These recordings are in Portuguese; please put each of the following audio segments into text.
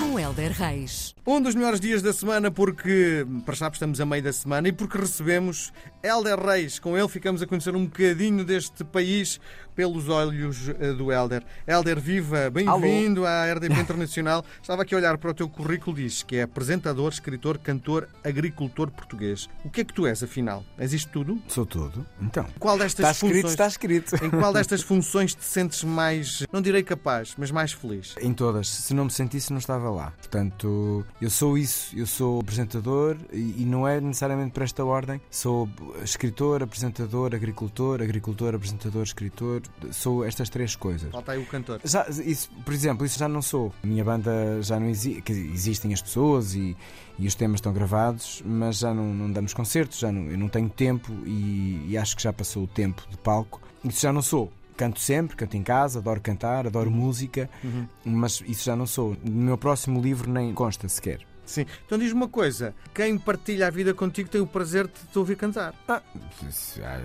Com Helder Reis. Um dos melhores dias da semana porque, para já estamos a meio da semana e porque recebemos Helder Reis. Com ele ficamos a conhecer um bocadinho deste país pelos olhos eh, do Helder. Helder, viva, bem-vindo à RDP Internacional. Estava aqui a olhar para o teu currículo, diz que é apresentador, escritor, cantor, agricultor português. O que é que tu és, afinal? És isto tudo? Sou tudo. Então. Qual destas Está escrito, funções... está escrito. Em qual destas funções te sentes mais, não direi capaz, mas mais feliz? Em todas. Se não me sentisse, não estava lá. Portanto, eu sou isso. Eu sou apresentador e, e não é necessariamente por esta ordem. Sou escritor, apresentador, agricultor, agricultor, apresentador, escritor. Sou estas três coisas. Falta aí o cantor. Já, isso, por exemplo, isso já não sou. A minha banda já não existe. Existem as pessoas e, e os temas estão gravados, mas já não, não damos concertos, já não, eu não tenho tempo e, e acho que já passou o tempo de palco. Isso já não sou. Canto sempre, canto em casa, adoro cantar, adoro música, Uhum. mas isso já não sou. No meu próximo livro nem consta sequer. Sim. Então diz-me uma coisa: quem partilha a vida contigo tem o prazer de te ouvir cantar. Ah, ah,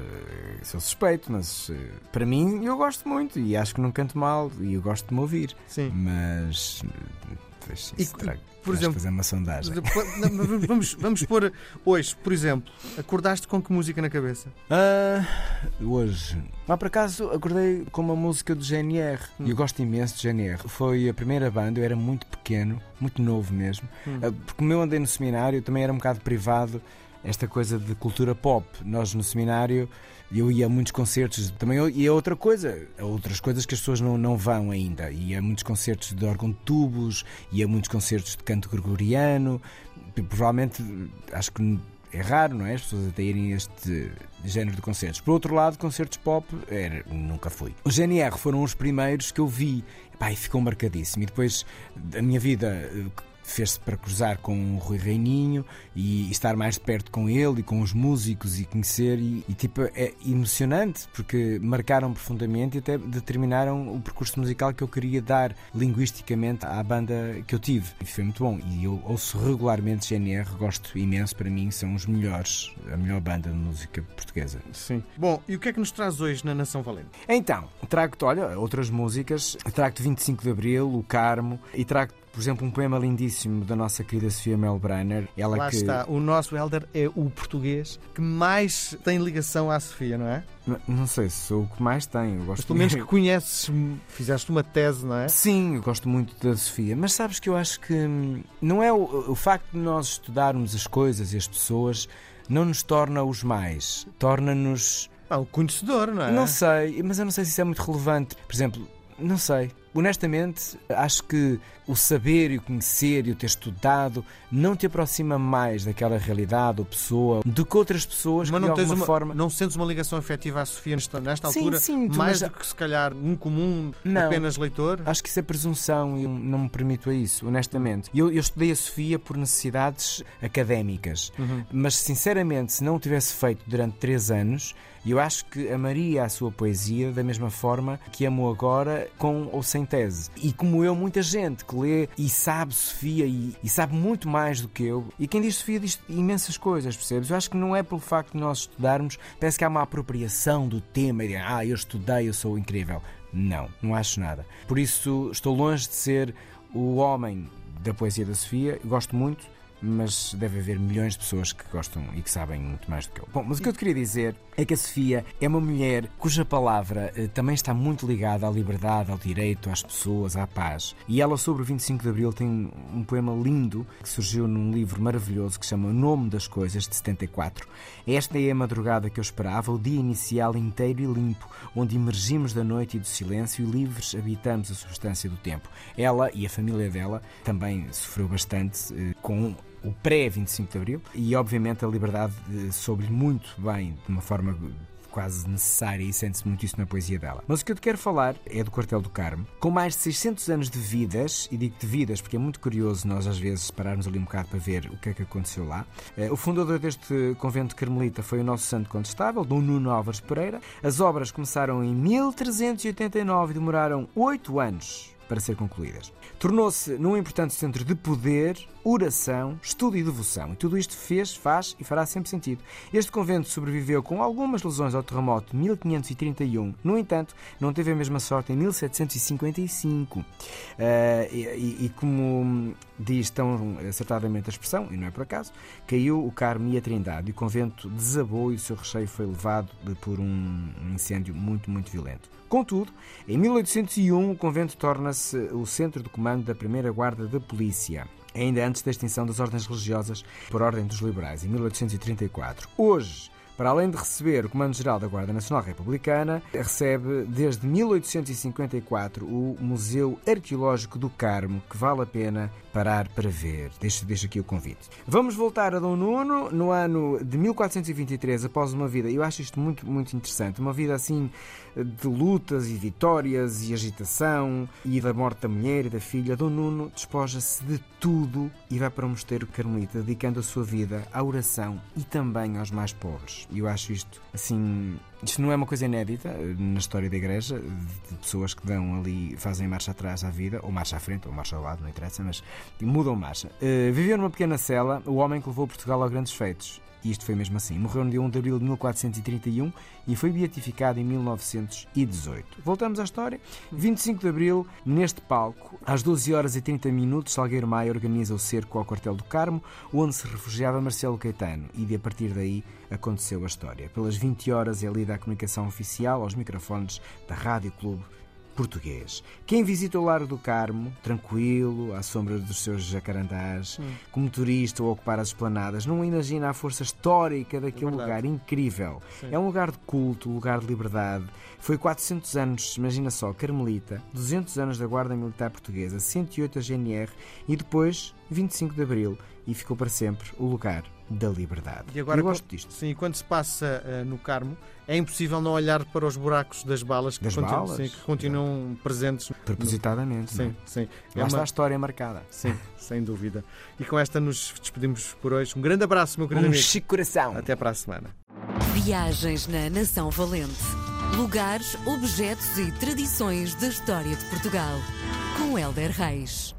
sou suspeito, mas eh, para mim eu gosto muito e acho que não canto mal e eu gosto de me ouvir. Sim. Mas deixa E, terá- por exemplo, fazer uma sondagem. Vamos, vamos pôr hoje, por exemplo, acordaste com que música na cabeça? Ah, hoje. Lá por acaso acordei com uma música do GNR. E eu gosto imenso de GNR. Foi a primeira banda, eu era muito pequeno, muito novo mesmo. Hum. Ah, Porque como eu andei no seminário, também era um bocado privado esta coisa de cultura pop. Nós no seminário. Eu ia a muitos concertos, também ia a outra coisa, a outras coisas que as pessoas não, não vão ainda. Ia a muitos concertos de órgão de tubos, ia a muitos concertos de canto gregoriano. Provavelmente, acho que é raro, não é? As pessoas até irem a este género de concertos. Por outro lado, concertos pop, era, nunca fui. Os GNR foram os primeiros que eu vi. E ficou marcadíssimo. E depois a minha vida fez-se para cruzar com o Rui Reininho e estar mais de perto com ele e com os músicos e conhecer. E, e, tipo, é emocionante porque marcaram profundamente e até determinaram o percurso musical que eu queria dar linguisticamente à banda que eu tive. E foi muito bom. E eu ouço regularmente GNR, gosto imenso. Para mim, são os melhores, a melhor banda de música portuguesa. Sim. Bom, e o que é que nos traz hoje na Nação Valente? Então, trago-te, olha, outras músicas. Trago-te 25 de Abril, o Carmo, e trago-te, por exemplo, um poema lindíssimo da nossa querida Sofia Melbrenner. Ela Lá que. está, o nosso Helder é o português que mais tem ligação à Sofia, não é? Não sei se sou o que mais tenho. Eu Mas gosto pelo menos que conheces, fizeste uma tese, não é? Sim, eu gosto muito da Sofia, mas sabes que eu acho que hum, não é o, o facto de nós estudarmos as coisas e as pessoas não nos torna os mais, torna-nos Ah, o conhecedor, não é? Não sei, mas eu não sei se isso é muito relevante. Por exemplo, não sei. Honestamente, acho que o saber e o conhecer e o ter estudado não te aproxima mais daquela realidade ou pessoa do que outras pessoas Mas que não, de alguma uma, forma. não sentes uma ligação afetiva à Sofia nesta, nesta Sim, altura? sinto, mais mas- do que se calhar um comum Não. apenas leitor? Acho que isso é presunção e não me permito a isso, honestamente. Eu, eu estudei a Sofia por necessidades académicas, Uhum. mas sinceramente, se não o tivesse feito durante três anos, eu acho que amaria a sua poesia da mesma forma que amo agora, com ou sem tese. E como eu, muita gente que lê e sabe Sofia e, e sabe muito mais do que eu. E quem diz Sofia diz imensas coisas, percebes? Eu acho que não é pelo facto de nós estudarmos, parece que há uma apropriação do tema e ah, eu estudei, eu sou incrível. Não, não acho nada. Por isso, estou longe de ser o homem da poesia da Sofia. Gosto muito, mas deve haver milhões de pessoas que gostam e que sabem muito mais do que eu. Bom, mas o que eu te queria dizer é que a Sofia é uma mulher cuja palavra eh, também está muito ligada à liberdade, ao direito, às pessoas, à paz. E ela, sobre o 25 de Abril, tem um poema lindo que surgiu num livro maravilhoso que se chama O Nome das Coisas, de 74. Esta é a madrugada que eu esperava, o dia inicial inteiro e limpo, onde emergimos da noite e do silêncio e livres habitamos a substância do tempo. Ela e a família dela também sofreu bastante eh, com o pré-25 de Abril e, obviamente, a liberdade eh, soube-lhe muito bem, de uma forma quase necessária e sente-se muito isso na poesia dela. Mas o que eu te quero falar é do Quartel do Carmo. Com mais de 600 anos de vidas, e digo de vidas porque é muito curioso nós às vezes pararmos ali um bocado para ver o que é que aconteceu lá. Eh, O fundador deste convento carmelita foi o nosso santo condestável, Dom Nuno Álvares Pereira. As obras começaram em 1389 e demoraram 8 anos para ser concluídas. Tornou-se num importante centro de poder, oração, estudo e devoção. E tudo isto fez, faz e fará sempre sentido. Este convento sobreviveu com algumas lesões ao terremoto de 1531. No entanto, não teve a mesma sorte em 1755. Uh, e, e, como diz tão acertadamente a expressão, e não é por acaso, caiu o Carmo e a Trindade. E o convento desabou e o seu recheio foi levado por um incêndio muito, muito violento. Contudo, em 1801 o convento o centro de comando da primeira guarda da polícia ainda antes da extinção das ordens religiosas por ordem dos liberais, em 1834. Hoje, para além de receber o Comando-Geral da Guarda Nacional Republicana, recebe desde 1854 o Museu Arqueológico do Carmo, que vale a pena parar para ver. Deixo, deixo aqui o convite. Vamos voltar a Dom Nuno no ano de 1423, após uma vida, eu acho isto muito, muito interessante, uma vida assim de lutas e vitórias e agitação e da morte da mulher e da filha. Dom Nuno despoja-se de tudo e vai para o mosteiro carmelita, dedicando a sua vida à oração e também aos mais pobres. E eu acho isto assim. Isto não é uma coisa inédita eh, na história da Igreja, de pessoas que dão ali, fazem marcha atrás à vida, ou marcha à frente, ou marcha ao lado, não interessa, mas mudam marcha. Uh, viveu numa pequena cela o homem que levou Portugal a grandes feitos. E isto foi mesmo assim. Morreu no dia 1 de abril de 1431 e foi beatificado em 1918. Voltamos à história. 25 de abril, neste palco, às 12 horas e 30 minutos, Salgueiro Maia organiza o cerco ao quartel do Carmo, onde se refugiava Marcelo Caetano. E de a partir daí aconteceu a história. Pelas 20 horas é lida a comunicação oficial aos microfones da Rádio Clube português. Quem visita o Largo do Carmo, tranquilo, à sombra dos seus jacarandás, hum. como turista ou ocupar as esplanadas, não imagina a força histórica daquele é lugar incrível. Sim. É um lugar de culto, um lugar de liberdade. Foi 400 anos, imagina só, Carmelita, 200 anos da Guarda Militar Portuguesa, 108 a GNR e depois 25 de Abril e ficou para sempre o lugar da liberdade. E agora, Eu gosto disto. Sim, quando se passa uh, no Carmo, é impossível não olhar para os buracos das balas que, das continuam, balas? Sim, que continuam presentes. Propositadamente. No... Sim, sim. É Lá uma... está a história marcada. Sim, sem dúvida. E com esta nos despedimos por hoje. Um grande abraço, meu querido um amigo. Um chique coração. Até para a semana. Viagens na Nação Valente. Lugares, objetos e tradições da história de Portugal. Com Helder Reis.